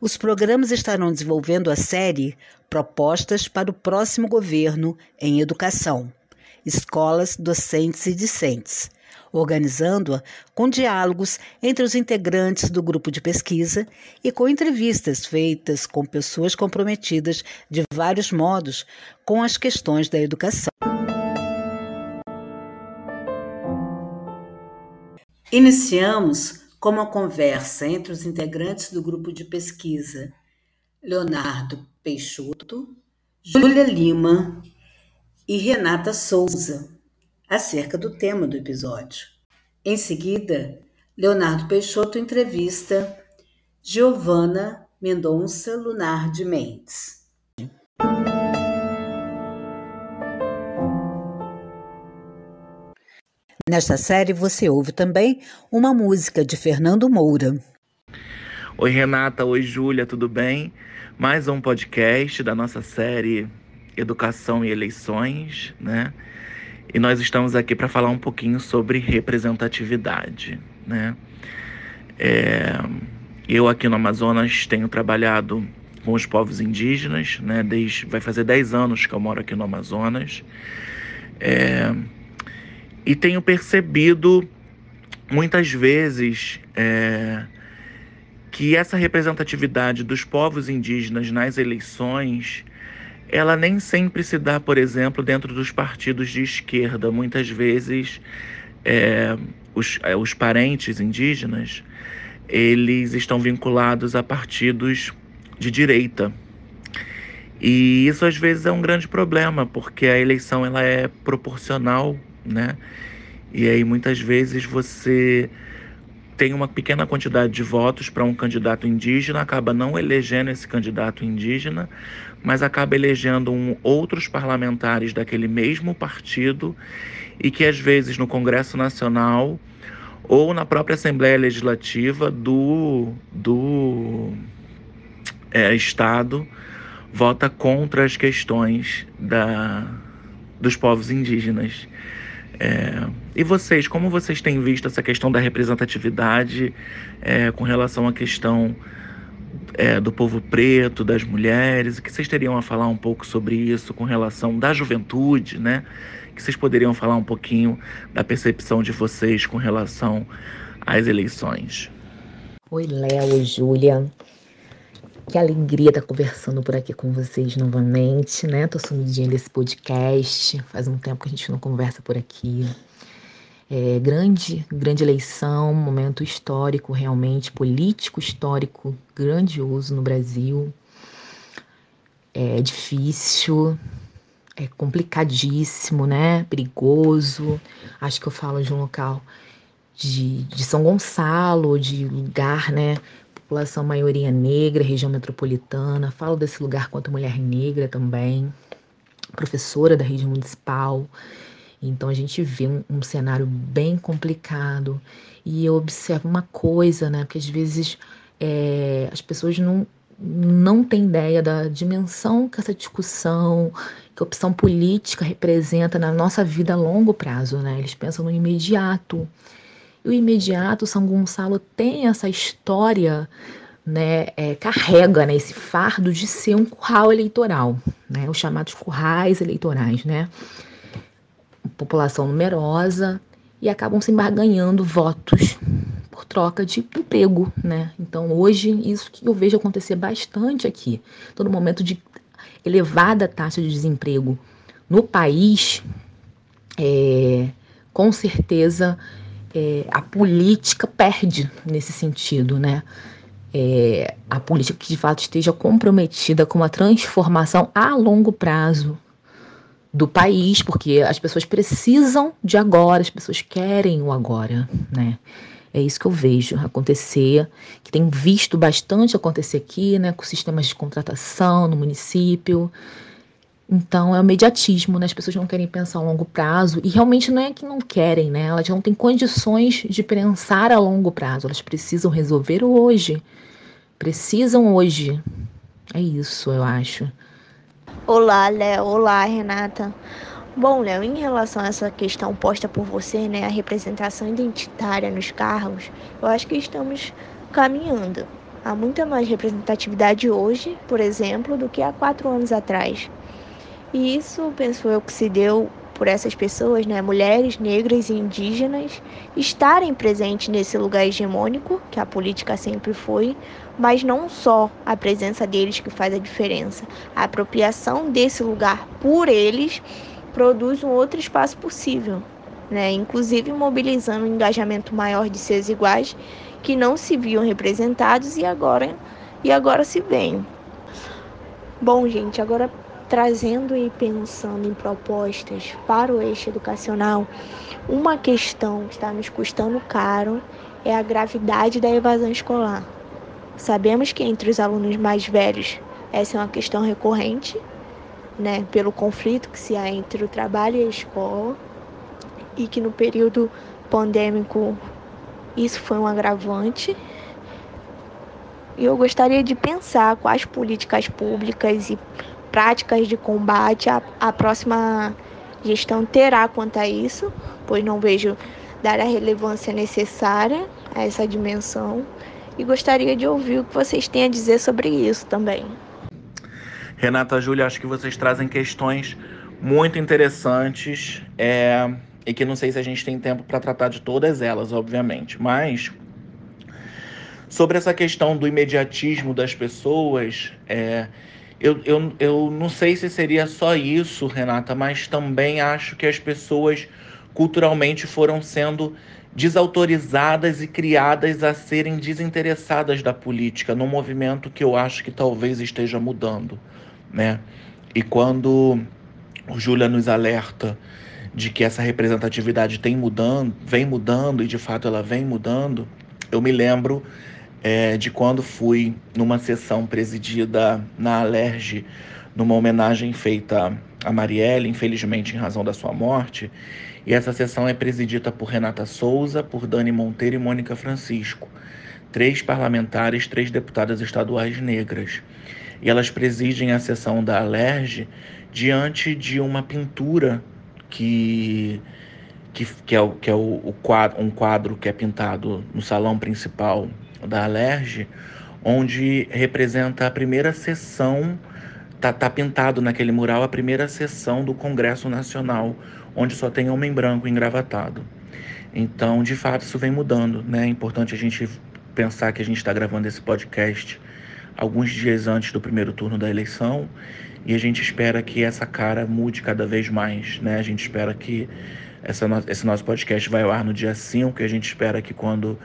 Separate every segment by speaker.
Speaker 1: Os programas estarão desenvolvendo a série Propostas para o Próximo Governo em Educação, Escolas, Docentes e Discentes, organizando-a com diálogos entre os integrantes do grupo de pesquisa e com entrevistas feitas com pessoas comprometidas de vários modos com as questões da educação. Iniciamos com uma conversa entre os integrantes do grupo de pesquisa Leonardo Peixoto, Júlia Lima e Renata Souza, acerca do tema do episódio. Em seguida, Leonardo Peixoto entrevista Giovana Mendonça Lunar de Mendes. Nesta série você ouve também uma música de Fernando Moura.
Speaker 2: Oi Renata, oi Júlia, tudo bem? Mais um podcast da nossa série Educação e Eleições, né? E nós estamos aqui para falar um pouquinho sobre representatividade, né? É... Eu aqui no Amazonas tenho trabalhado com os povos indígenas, né? Desde vai fazer 10 anos que eu moro aqui no Amazonas. É e tenho percebido muitas vezes é, que essa representatividade dos povos indígenas nas eleições ela nem sempre se dá, por exemplo, dentro dos partidos de esquerda. Muitas vezes é, os, é, os parentes indígenas eles estão vinculados a partidos de direita. E isso às vezes é um grande problema, porque a eleição ela é proporcional né? E aí muitas vezes você tem uma pequena quantidade de votos para um candidato indígena, acaba não elegendo esse candidato indígena, mas acaba elegendo um, outros parlamentares daquele mesmo partido e que às vezes no Congresso Nacional ou na própria Assembleia Legislativa do, do é, Estado vota contra as questões da, dos povos indígenas. É, e vocês, como vocês têm visto essa questão da representatividade é, com relação à questão é, do povo preto, das mulheres? O que vocês teriam a falar um pouco sobre isso com relação da juventude, né? Que vocês poderiam falar um pouquinho da percepção de vocês com relação às eleições?
Speaker 3: Oi, Léo, Júlia. Que alegria estar conversando por aqui com vocês novamente, né? Tô sumidinha desse podcast. Faz um tempo que a gente não conversa por aqui. É, grande, grande eleição, momento histórico, realmente, político histórico grandioso no Brasil. É difícil, é complicadíssimo, né? Perigoso. Acho que eu falo de um local de, de São Gonçalo, de lugar, né? População maioria negra, região metropolitana. Falo desse lugar quanto mulher negra também, professora da rede municipal. Então a gente vê um, um cenário bem complicado e eu observo uma coisa, né? Porque às vezes é, as pessoas não, não têm ideia da dimensão que essa discussão, que a opção política representa na nossa vida a longo prazo, né? Eles pensam no imediato. O imediato, São Gonçalo tem essa história, né, é, carrega né, esse fardo de ser um curral eleitoral, né, os chamados currais eleitorais, né? População numerosa e acabam se embarganhando votos por troca de emprego, né? Então hoje isso que eu vejo acontecer bastante aqui, todo momento de elevada taxa de desemprego no país, é, com certeza é, a política perde nesse sentido, né? É, a política que de fato esteja comprometida com uma transformação a longo prazo do país, porque as pessoas precisam de agora, as pessoas querem o agora, né? É isso que eu vejo acontecer, que tenho visto bastante acontecer aqui, né, com sistemas de contratação no município. Então é o mediatismo, né? As pessoas não querem pensar a longo prazo e realmente não é que não querem, né? Elas não têm condições de pensar a longo prazo. Elas precisam resolver hoje. Precisam hoje. É isso, eu acho.
Speaker 4: Olá, Léo. Olá, Renata. Bom, Léo, em relação a essa questão posta por você, né, a representação identitária nos cargos, eu acho que estamos caminhando. Há muita mais representatividade hoje, por exemplo, do que há quatro anos atrás. E isso, penso eu, que se deu por essas pessoas, né, mulheres, negras e indígenas, estarem presentes nesse lugar hegemônico, que a política sempre foi, mas não só a presença deles que faz a diferença. A apropriação desse lugar por eles produz um outro espaço possível, né? inclusive mobilizando um engajamento maior de seus iguais que não se viam representados e agora, e agora se veem. Bom, gente, agora trazendo e pensando em propostas para o eixo educacional, uma questão que está nos custando caro é a gravidade da evasão escolar. Sabemos que entre os alunos mais velhos essa é uma questão recorrente, né, pelo conflito que se há entre o trabalho e a escola, e que no período pandêmico isso foi um agravante. E eu gostaria de pensar quais políticas públicas e práticas de combate a, a próxima gestão terá quanto a isso, pois não vejo dar a relevância necessária a essa dimensão. E gostaria de ouvir o que vocês têm a dizer sobre isso também.
Speaker 2: Renata, Júlia, acho que vocês trazem questões muito interessantes é, e que não sei se a gente tem tempo para tratar de todas elas, obviamente, mas sobre essa questão do imediatismo das pessoas, é, eu, eu, eu não sei se seria só isso, Renata, mas também acho que as pessoas culturalmente foram sendo desautorizadas e criadas a serem desinteressadas da política, num movimento que eu acho que talvez esteja mudando né? E quando o Júlia nos alerta de que essa representatividade tem mudando, vem mudando e de fato ela vem mudando, eu me lembro é, de quando fui numa sessão presidida na Alerj, numa homenagem feita a Marielle, infelizmente em razão da sua morte, e essa sessão é presidida por Renata Souza, por Dani Monteiro e Mônica Francisco, três parlamentares, três deputadas estaduais negras. E elas presidem a sessão da Alerj diante de uma pintura que, que, que é, o, que é o, o quadro, um quadro que é pintado no salão principal da Alerj, onde representa a primeira sessão, tá, tá pintado naquele mural a primeira sessão do Congresso Nacional, onde só tem homem branco engravatado. Então, de fato, isso vem mudando, né? É importante a gente pensar que a gente está gravando esse podcast alguns dias antes do primeiro turno da eleição e a gente espera que essa cara mude cada vez mais, né? A gente espera que essa, esse nosso podcast vai ao ar no dia 5, a gente espera que quando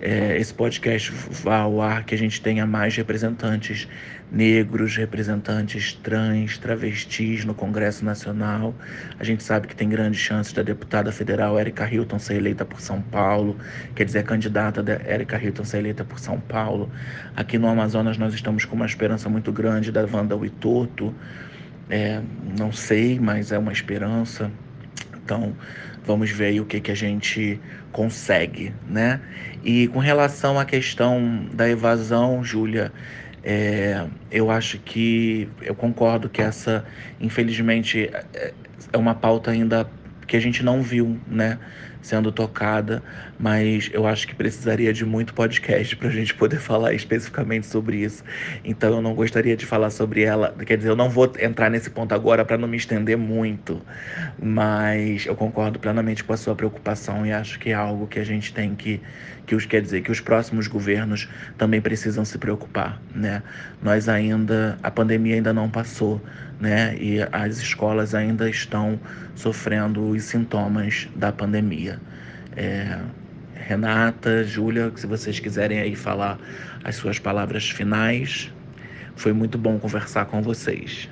Speaker 2: é, esse podcast vá ao ar, que a gente tenha mais representantes negros, representantes trans, travestis no Congresso Nacional. A gente sabe que tem grandes chances da deputada federal Erika Hilton ser eleita por São Paulo, quer dizer, a candidata da Erika Hilton ser eleita por São Paulo. Aqui no Amazonas nós estamos com uma esperança muito grande da Wanda Witoto. É, não sei, mas é uma esperança. Então, vamos ver aí o que, que a gente consegue, né? E com relação à questão da evasão, Júlia, é, eu acho que eu concordo que essa, infelizmente, é, é uma pauta ainda que a gente não viu, né? Sendo tocada, mas eu acho que precisaria de muito podcast para a gente poder falar especificamente sobre isso. Então eu não gostaria de falar sobre ela, quer dizer, eu não vou entrar nesse ponto agora para não me estender muito, mas eu concordo plenamente com a sua preocupação e acho que é algo que a gente tem que que os quer dizer que os próximos governos também precisam se preocupar, né? Nós ainda a pandemia ainda não passou, né? E as escolas ainda estão sofrendo os sintomas da pandemia. É, Renata, Júlia, se vocês quiserem aí falar as suas palavras finais, foi muito bom conversar com vocês.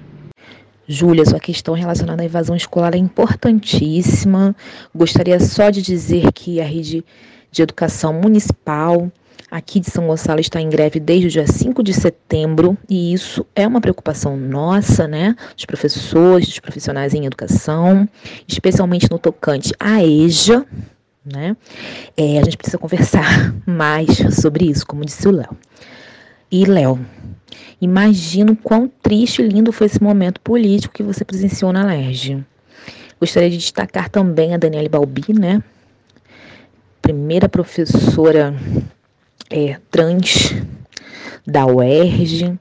Speaker 3: Júlia, sua questão relacionada à evasão escolar é importantíssima. Gostaria só de dizer que a rede de educação municipal aqui de São Gonçalo está em greve desde o dia 5 de setembro e isso é uma preocupação nossa, né, dos professores, dos profissionais em educação, especialmente no tocante à EJA, né? É, a gente precisa conversar mais sobre isso, como disse o Léo. E Léo, imagino quão triste e lindo foi esse momento político que você presenciou na LERJ. Gostaria de destacar também a Daniele Balbi, né? Primeira professora é, trans da UERJ,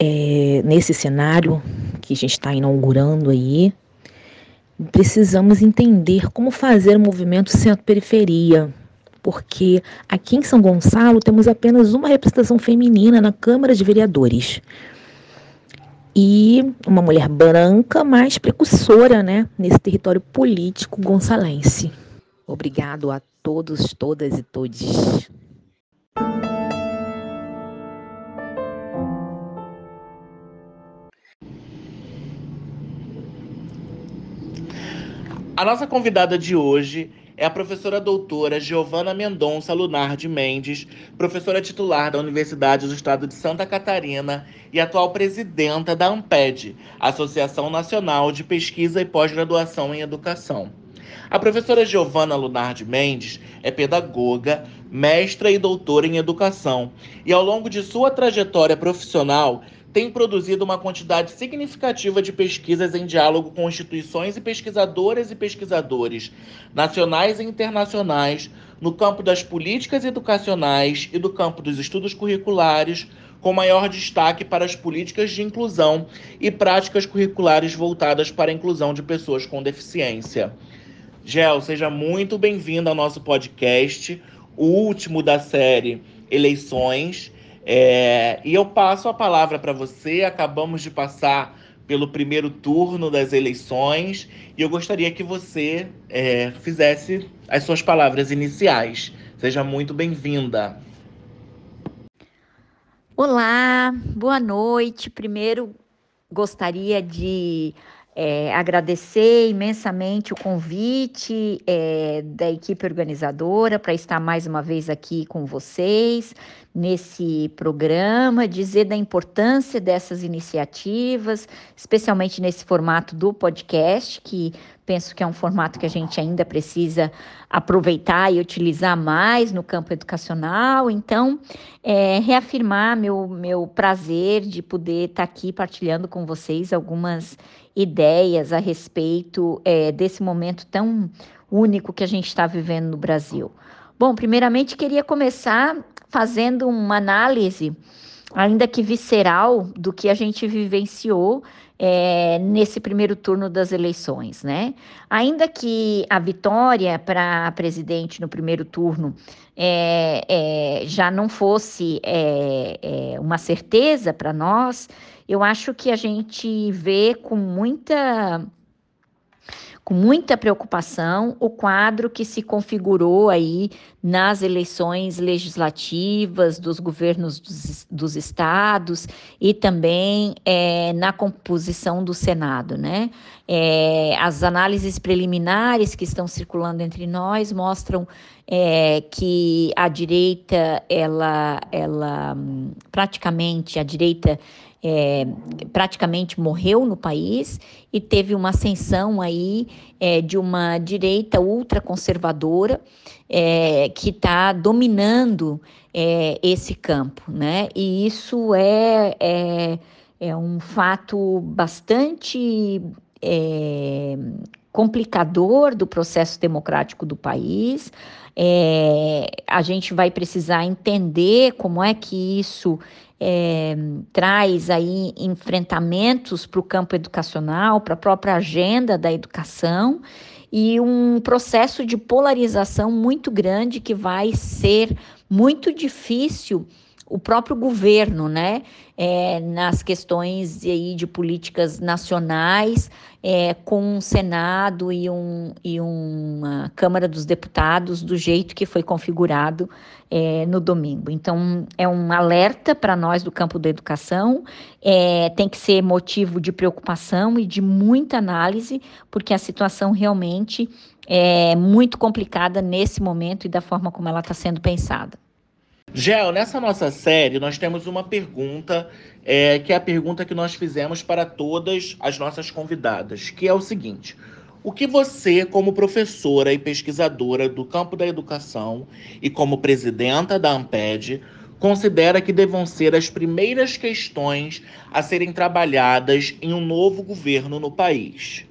Speaker 3: é, nesse cenário que a gente está inaugurando aí, precisamos entender como fazer o movimento centro-periferia, porque aqui em São Gonçalo temos apenas uma representação feminina na Câmara de Vereadores. E uma mulher branca, mais precursora, né, nesse território político gonçalense. Obrigado a todos, todas e todes.
Speaker 2: A nossa convidada de hoje é a professora doutora Giovana Mendonça Lunardi Mendes, professora titular da Universidade do Estado de Santa Catarina e atual presidenta da AMPED, Associação Nacional de Pesquisa e Pós-Graduação em Educação. A professora Giovana Lunardi Mendes é pedagoga, mestra e doutora em educação, e ao longo de sua trajetória profissional tem produzido uma quantidade significativa de pesquisas em diálogo com instituições e pesquisadoras e pesquisadores nacionais e internacionais no campo das políticas educacionais e do campo dos estudos curriculares, com maior destaque para as políticas de inclusão e práticas curriculares voltadas para a inclusão de pessoas com deficiência. Gel, seja muito bem-vindo ao nosso podcast, o último da série Eleições. É, e eu passo a palavra para você. Acabamos de passar pelo primeiro turno das eleições e eu gostaria que você é, fizesse as suas palavras iniciais. Seja muito bem-vinda.
Speaker 5: Olá, boa noite. Primeiro, gostaria de é, agradecer imensamente o convite é, da equipe organizadora para estar mais uma vez aqui com vocês nesse programa, dizer da importância dessas iniciativas, especialmente nesse formato do podcast, que penso que é um formato que a gente ainda precisa aproveitar e utilizar mais no campo educacional. Então, é, reafirmar meu, meu prazer de poder estar aqui partilhando com vocês algumas ideias a respeito é, desse momento tão único que a gente está vivendo no Brasil. Bom, primeiramente queria começar fazendo uma análise, ainda que visceral, do que a gente vivenciou é, nesse primeiro turno das eleições, né? Ainda que a vitória para presidente no primeiro turno é, é, já não fosse é, é, uma certeza para nós, eu acho que a gente vê com muita com muita preocupação o quadro que se configurou aí nas eleições legislativas dos governos dos, dos estados e também é, na composição do Senado, né? É, as análises preliminares que estão circulando entre nós mostram é, que a direita, ela, ela praticamente a direita é, praticamente morreu no país e teve uma ascensão aí é, de uma direita ultraconservadora é, que está dominando é, esse campo, né? E isso é, é, é um fato bastante complicador do processo democrático do país. É, a gente vai precisar entender como é que isso é, traz aí enfrentamentos para o campo educacional, para a própria agenda da educação e um processo de polarização muito grande que vai ser muito difícil o próprio governo, né? É, nas questões aí de políticas nacionais, é, com um Senado e, um, e uma Câmara dos Deputados do jeito que foi configurado é, no domingo. Então, é um alerta para nós do campo da educação, é, tem que ser motivo de preocupação e de muita análise, porque a situação realmente é muito complicada nesse momento e da forma como ela está sendo pensada.
Speaker 2: Gel, nessa nossa série nós temos uma pergunta, é, que é a pergunta que nós fizemos para todas as nossas convidadas, que é o seguinte: o que você, como professora e pesquisadora do campo da educação e como presidenta da Amped, considera que devam ser as primeiras questões a serem trabalhadas em um novo governo no país?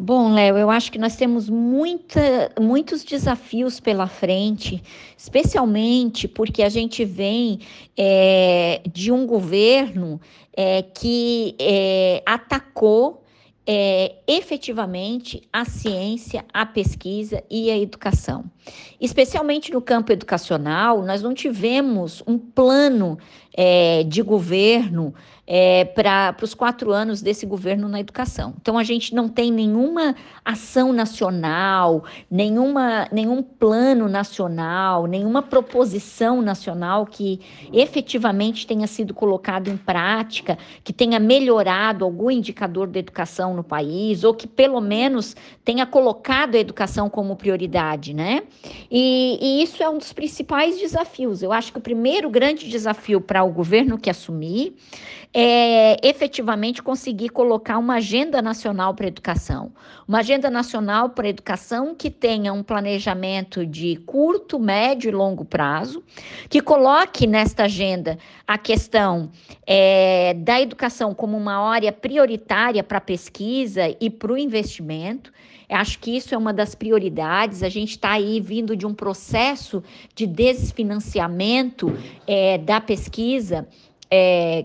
Speaker 5: Bom, Léo, eu acho que nós temos muita, muitos desafios pela frente, especialmente porque a gente vem é, de um governo é, que é, atacou é, efetivamente a ciência, a pesquisa e a educação. Especialmente no campo educacional, nós não tivemos um plano é, de governo é, para os quatro anos desse governo na educação. Então, a gente não tem nenhuma ação nacional, nenhuma, nenhum plano nacional, nenhuma proposição nacional que efetivamente tenha sido colocado em prática, que tenha melhorado algum indicador da educação no país, ou que pelo menos tenha colocado a educação como prioridade, né? E, e isso é um dos principais desafios. Eu acho que o primeiro grande desafio para o governo que assumir é, efetivamente conseguir colocar uma agenda nacional para a educação. Uma agenda nacional para a educação que tenha um planejamento de curto, médio e longo prazo, que coloque nesta agenda a questão é, da educação como uma área prioritária para a pesquisa e para o investimento. Acho que isso é uma das prioridades. A gente está aí vindo de um processo de desfinanciamento é, da pesquisa. É,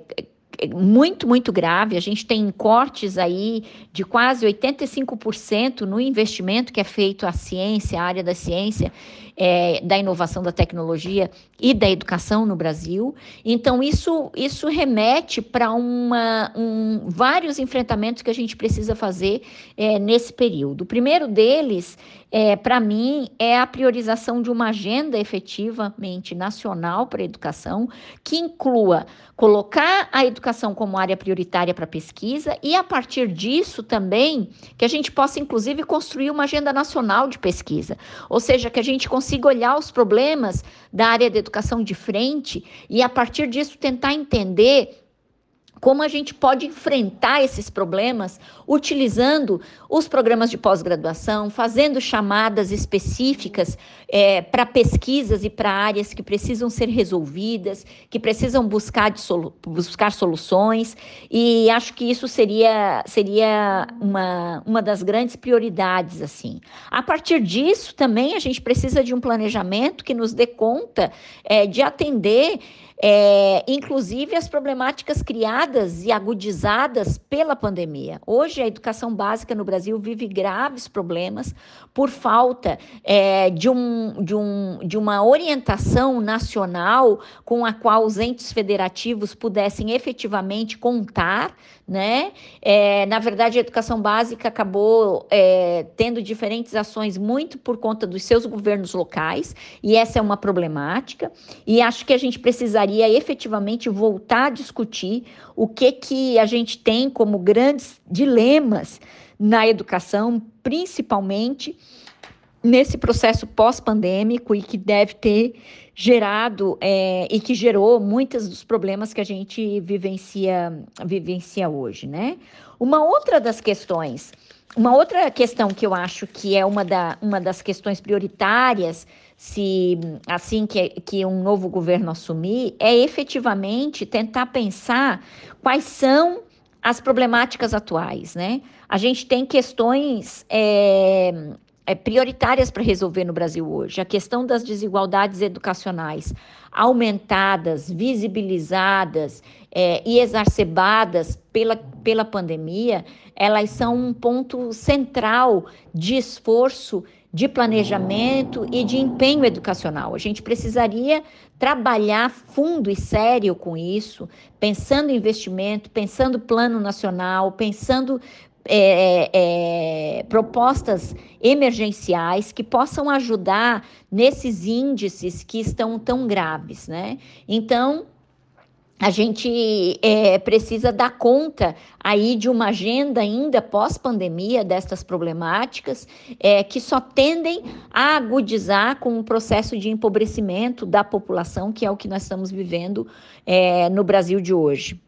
Speaker 5: muito, muito grave. A gente tem cortes aí de quase 85% no investimento que é feito à ciência, à área da ciência, é, da inovação da tecnologia e da educação no Brasil. Então, isso, isso remete para um, vários enfrentamentos que a gente precisa fazer é, nesse período. O primeiro deles é, para mim, é a priorização de uma agenda efetivamente nacional para a educação, que inclua colocar a educação como área prioritária para pesquisa e, a partir disso, também que a gente possa, inclusive, construir uma agenda nacional de pesquisa, ou seja, que a gente consiga olhar os problemas da área da educação de frente e, a partir disso, tentar entender como a gente pode enfrentar esses problemas utilizando os programas de pós-graduação, fazendo chamadas específicas é, para pesquisas e para áreas que precisam ser resolvidas, que precisam buscar, solu buscar soluções, e acho que isso seria, seria uma, uma das grandes prioridades. assim. A partir disso, também a gente precisa de um planejamento que nos dê conta é, de atender é, inclusive as problemáticas criadas e agudizadas pela pandemia. Hoje, a educação básica no Brasil vive graves problemas por falta é, de, um, de, um, de uma orientação nacional com a qual os entes federativos pudessem efetivamente contar né? É, na verdade, a educação básica acabou é, tendo diferentes ações muito por conta dos seus governos locais, e essa é uma problemática, e acho que a gente precisaria efetivamente voltar a discutir o que, que a gente tem como grandes dilemas na educação, principalmente nesse processo pós-pandêmico e que deve ter gerado é, e que gerou muitos dos problemas que a gente vivencia, vivencia hoje, né? Uma outra das questões, uma outra questão que eu acho que é uma, da, uma das questões prioritárias, se assim que, que um novo governo assumir, é efetivamente tentar pensar quais são as problemáticas atuais, né? A gente tem questões é, é, prioritárias para resolver no Brasil hoje. A questão das desigualdades educacionais aumentadas, visibilizadas é, e exacerbadas pela, pela pandemia, elas são um ponto central de esforço de planejamento e de empenho educacional. A gente precisaria trabalhar fundo e sério com isso, pensando em investimento, pensando plano nacional, pensando é, é, propostas emergenciais que possam ajudar nesses índices que estão tão graves, né? Então, a gente é, precisa dar conta aí de uma agenda ainda pós-pandemia destas problemáticas é, que só tendem a agudizar com o processo de empobrecimento da população, que é o que nós estamos vivendo é, no Brasil de hoje.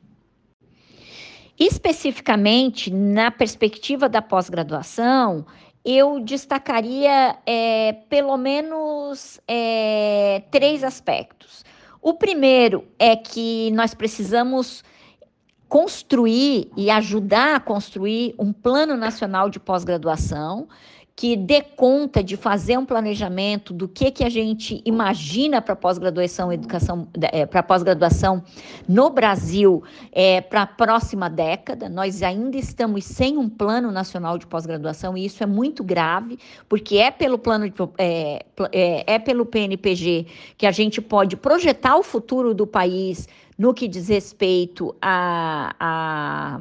Speaker 5: Especificamente na perspectiva da pós-graduação, eu destacaria é, pelo menos é, três aspectos. O primeiro é que nós precisamos construir e ajudar a construir um plano nacional de pós-graduação que dê conta de fazer um planejamento do que, que a gente imagina para pós-graduação educação é, para pós-graduação no Brasil é, para a próxima década. Nós ainda estamos sem um plano nacional de pós-graduação e isso é muito grave, porque é pelo plano de, é, é pelo PNPG que a gente pode projetar o futuro do país no que diz respeito a, a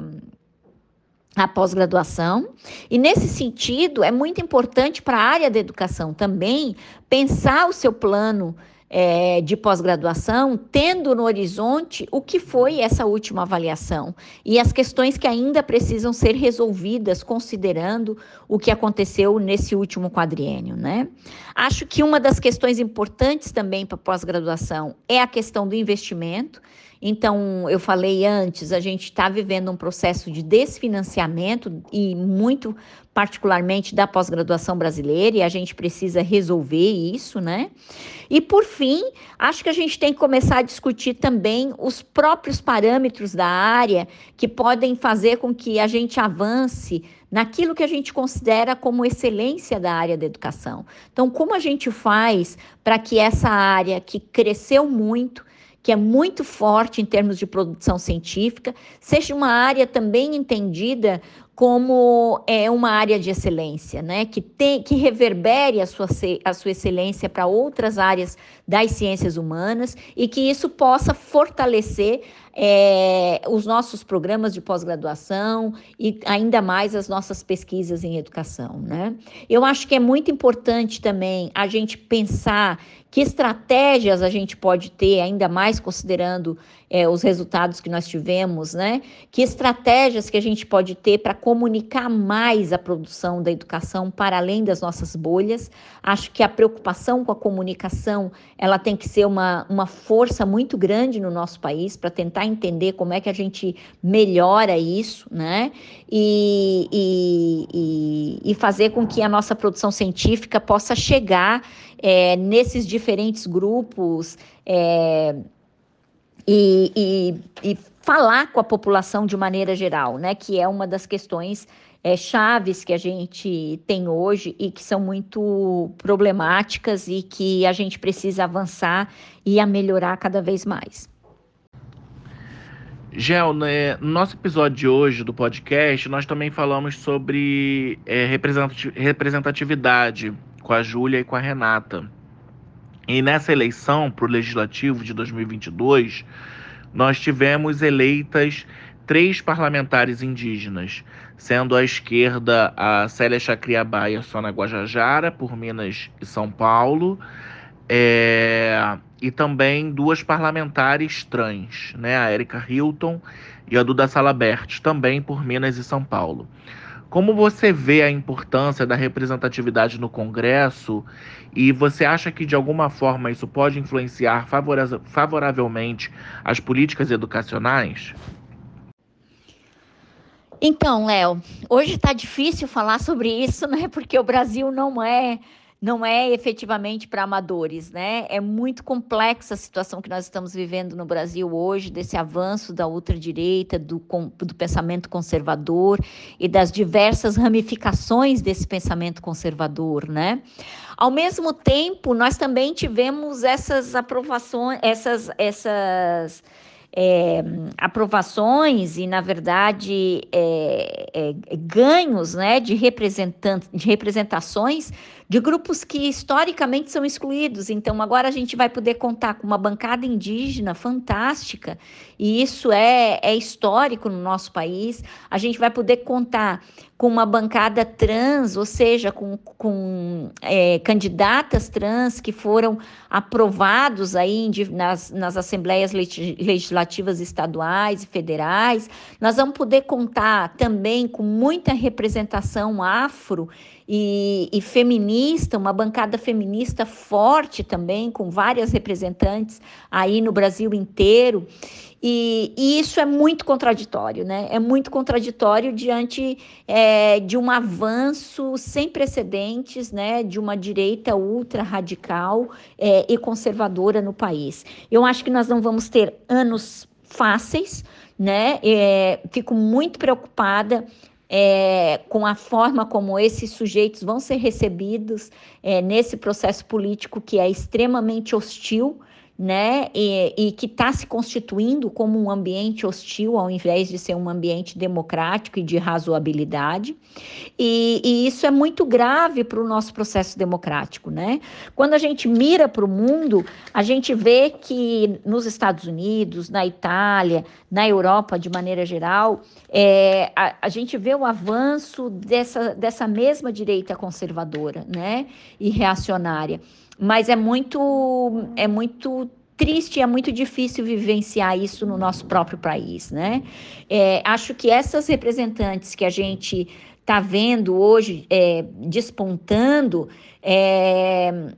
Speaker 5: a pós-graduação. E nesse sentido, é muito importante para a área da educação também pensar o seu plano é, de pós-graduação, tendo no horizonte o que foi essa última avaliação e as questões que ainda precisam ser resolvidas, considerando o que aconteceu nesse último quadriênio. Né? Acho que uma das questões importantes também para pós-graduação é a questão do investimento. Então, eu falei antes, a gente está vivendo um processo de desfinanciamento e muito particularmente da pós-graduação brasileira, e a gente precisa resolver isso, né? E por fim, acho que a gente tem que começar a discutir também os próprios parâmetros da área que podem fazer com que a gente avance naquilo que a gente considera como excelência da área da educação. Então, como a gente faz para que essa área que cresceu muito, que é muito forte em termos de produção científica, seja uma área também entendida como é uma área de excelência, né? Que tem que reverbere a sua, a sua excelência para outras áreas das ciências humanas e que isso possa fortalecer é, os nossos programas de pós-graduação e ainda mais as nossas pesquisas em educação, né? Eu acho que é muito importante também a gente pensar que estratégias a gente pode ter, ainda mais considerando é, os resultados que nós tivemos, né? Que estratégias que a gente pode ter para comunicar mais a produção da educação para além das nossas bolhas. Acho que a preocupação com a comunicação ela tem que ser uma, uma força muito grande no nosso país para tentar entender como é que a gente melhora isso, né? E, e, e, e fazer com que a nossa produção científica possa chegar é, nesses diferentes grupos é, e, e, e, falar com a população de maneira geral, né? Que é uma das questões é, chaves que a gente tem hoje e que são muito problemáticas e que a gente precisa avançar e a melhorar cada vez mais.
Speaker 2: Gel, né, no nosso episódio de hoje do podcast, nós também falamos sobre é, representatividade com a Júlia e com a Renata. E nessa eleição para o Legislativo de 2022, nós tivemos eleitas três parlamentares indígenas, sendo à esquerda a Célia Chacriabá e a Sônia Guajajara, por Minas e São Paulo, é, e também duas parlamentares trans, né, a Erika Hilton e a Duda Salabert, também por Minas e São Paulo. Como você vê a importância da representatividade no Congresso e você acha que de alguma forma isso pode influenciar favoravelmente as políticas educacionais?
Speaker 5: Então, Léo, hoje está difícil falar sobre isso, né? Porque o Brasil não é não é efetivamente para amadores, né? É muito complexa a situação que nós estamos vivendo no Brasil hoje, desse avanço da ultradireita, do, do pensamento conservador e das diversas ramificações desse pensamento conservador, né? Ao mesmo tempo, nós também tivemos essas aprovações, essas, essas é, aprovações e, na verdade, é, é, ganhos né, de, representantes, de representações de grupos que historicamente são excluídos. Então, agora a gente vai poder contar com uma bancada indígena fantástica, e isso é, é histórico no nosso país. A gente vai poder contar com uma bancada trans, ou seja, com, com é, candidatas trans que foram aprovados aí nas, nas assembleias legislativas estaduais e federais. Nós vamos poder contar também com muita representação afro e, e, feminista, uma bancada feminista forte também, com várias representantes aí no Brasil inteiro. E, e, isso é muito contraditório, né? É muito contraditório diante é, de um avanço sem precedentes, né? De uma direita ultra radical é, e conservadora no país. Eu acho que nós não vamos ter anos fáceis, né? É, fico muito preocupada é, com a forma como esses sujeitos vão ser recebidos é, nesse processo político que é extremamente hostil né, e, e que está se constituindo como um ambiente hostil, ao invés de ser um ambiente democrático e de razoabilidade. E, e isso é muito grave para o nosso processo democrático, né? Quando a gente mira para o mundo, a gente vê que nos Estados Unidos, na Itália, na Europa de maneira geral, é, a, a gente vê o avanço dessa, dessa mesma direita conservadora, né, e reacionária mas é muito é muito triste, é muito difícil vivenciar isso no nosso próprio país, né? É, acho que essas representantes que a gente está vendo hoje é, despontando é,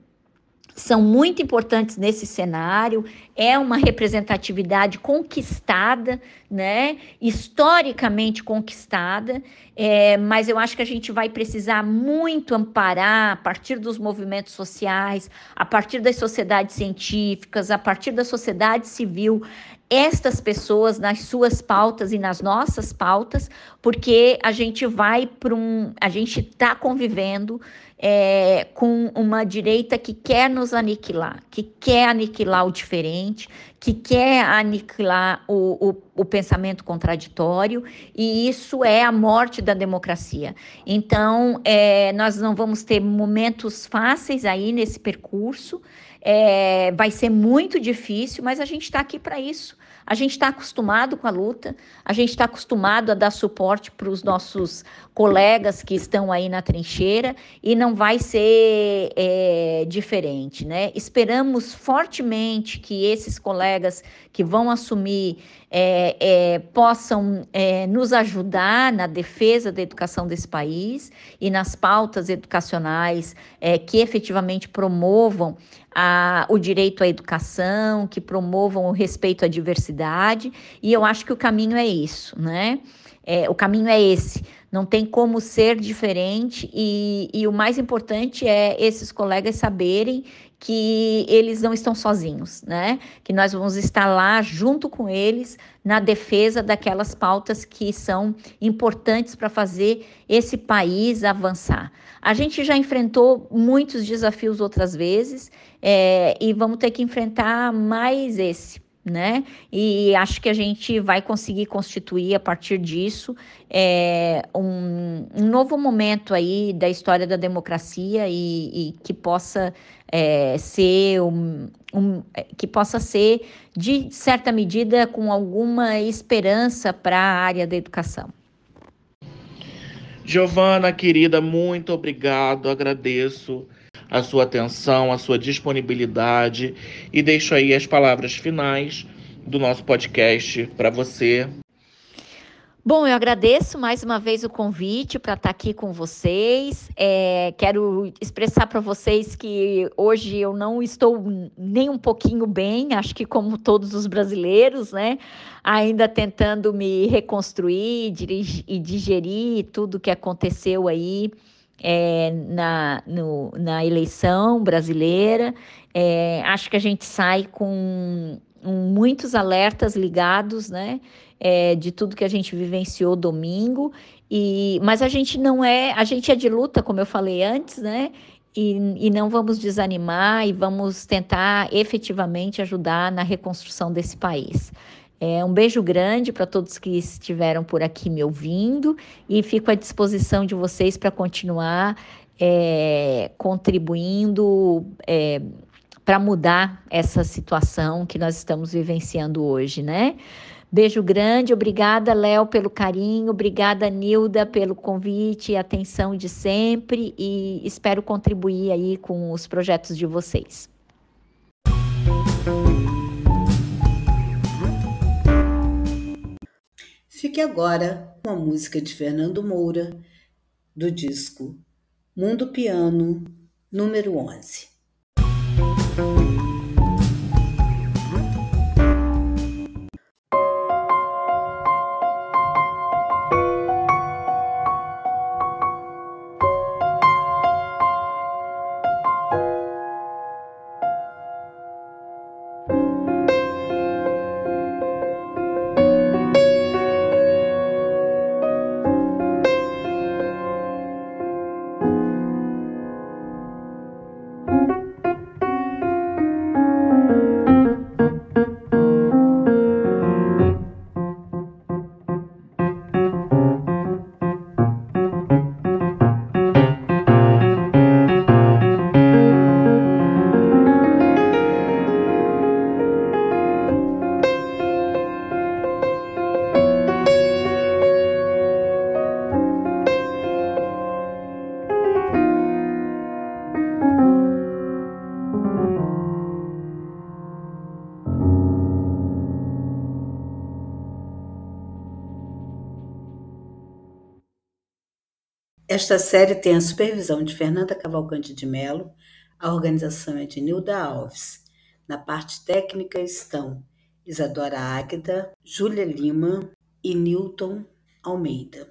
Speaker 5: são muito importantes nesse cenário, é uma representatividade conquistada, né? historicamente conquistada, é, mas eu acho que a gente vai precisar muito amparar a partir dos movimentos sociais, a partir das sociedades científicas, a partir da sociedade civil, estas pessoas nas suas pautas e nas nossas pautas, porque a gente vai para um. A gente está convivendo é, com uma direita que quer nos aniquilar, que quer aniquilar o diferente, que quer aniquilar o, o, o pensamento contraditório, e isso é a morte da democracia. Então, é, nós não vamos ter momentos fáceis aí nesse percurso. É, vai ser muito difícil, mas a gente está aqui para isso. A gente está acostumado com a luta, a gente está acostumado a dar suporte para os nossos colegas que estão aí na trincheira e não vai ser é, diferente, né? Esperamos fortemente que esses colegas que vão assumir é, é, possam é, nos ajudar na defesa da educação desse país e nas pautas educacionais é, que efetivamente promovam a, o direito à educação, que promovam o respeito à diversidade, e eu acho que o caminho é isso, né? É, o caminho é esse, não tem como ser diferente, e, e o mais importante é esses colegas saberem que eles não estão sozinhos, né? Que nós vamos estar lá junto com eles na defesa daquelas pautas que são importantes para fazer esse país avançar. A gente já enfrentou muitos desafios outras vezes é, e vamos ter que enfrentar mais esse né? E acho que a gente vai conseguir constituir a partir disso é, um, um, novo momento aí da história da democracia e, e que possa é, ser um, um, que possa ser de certa medida com alguma esperança para a área da educação.
Speaker 2: Giovana, querida, muito obrigado, agradeço a sua atenção, a sua disponibilidade e deixo aí as palavras finais do nosso podcast para você.
Speaker 5: Bom, eu agradeço mais uma vez o convite para estar tá aqui com vocês. É, quero expressar para vocês que hoje eu não estou nem um pouquinho bem, acho que como todos os brasileiros, né? Ainda tentando me reconstruir e digerir tudo que aconteceu aí é, na, no, na eleição brasileira. É, acho que a gente sai com muitos alertas ligados, né? É, de tudo que a gente vivenciou domingo. E, mas a gente não é, a gente é de luta, como eu falei antes, né? E, e não vamos desanimar e vamos tentar efetivamente ajudar na reconstrução desse país. É, um beijo grande para todos que estiveram por aqui me ouvindo e fico à disposição de vocês para continuar é, contribuindo é, para mudar essa situação que nós estamos vivenciando hoje, né? Beijo grande, obrigada, Léo, pelo carinho, obrigada, Nilda, pelo convite e atenção de sempre e espero contribuir aí com os projetos de vocês.
Speaker 1: Fique agora com a música de Fernando Moura, do disco Mundo Piano, número 11. Esta série tem a supervisão de Fernanda Cavalcante de Mello, a organização é de Nilda Alves. Na parte técnica estão Isadora Águeda, Júlia Lima e Newton Almeida.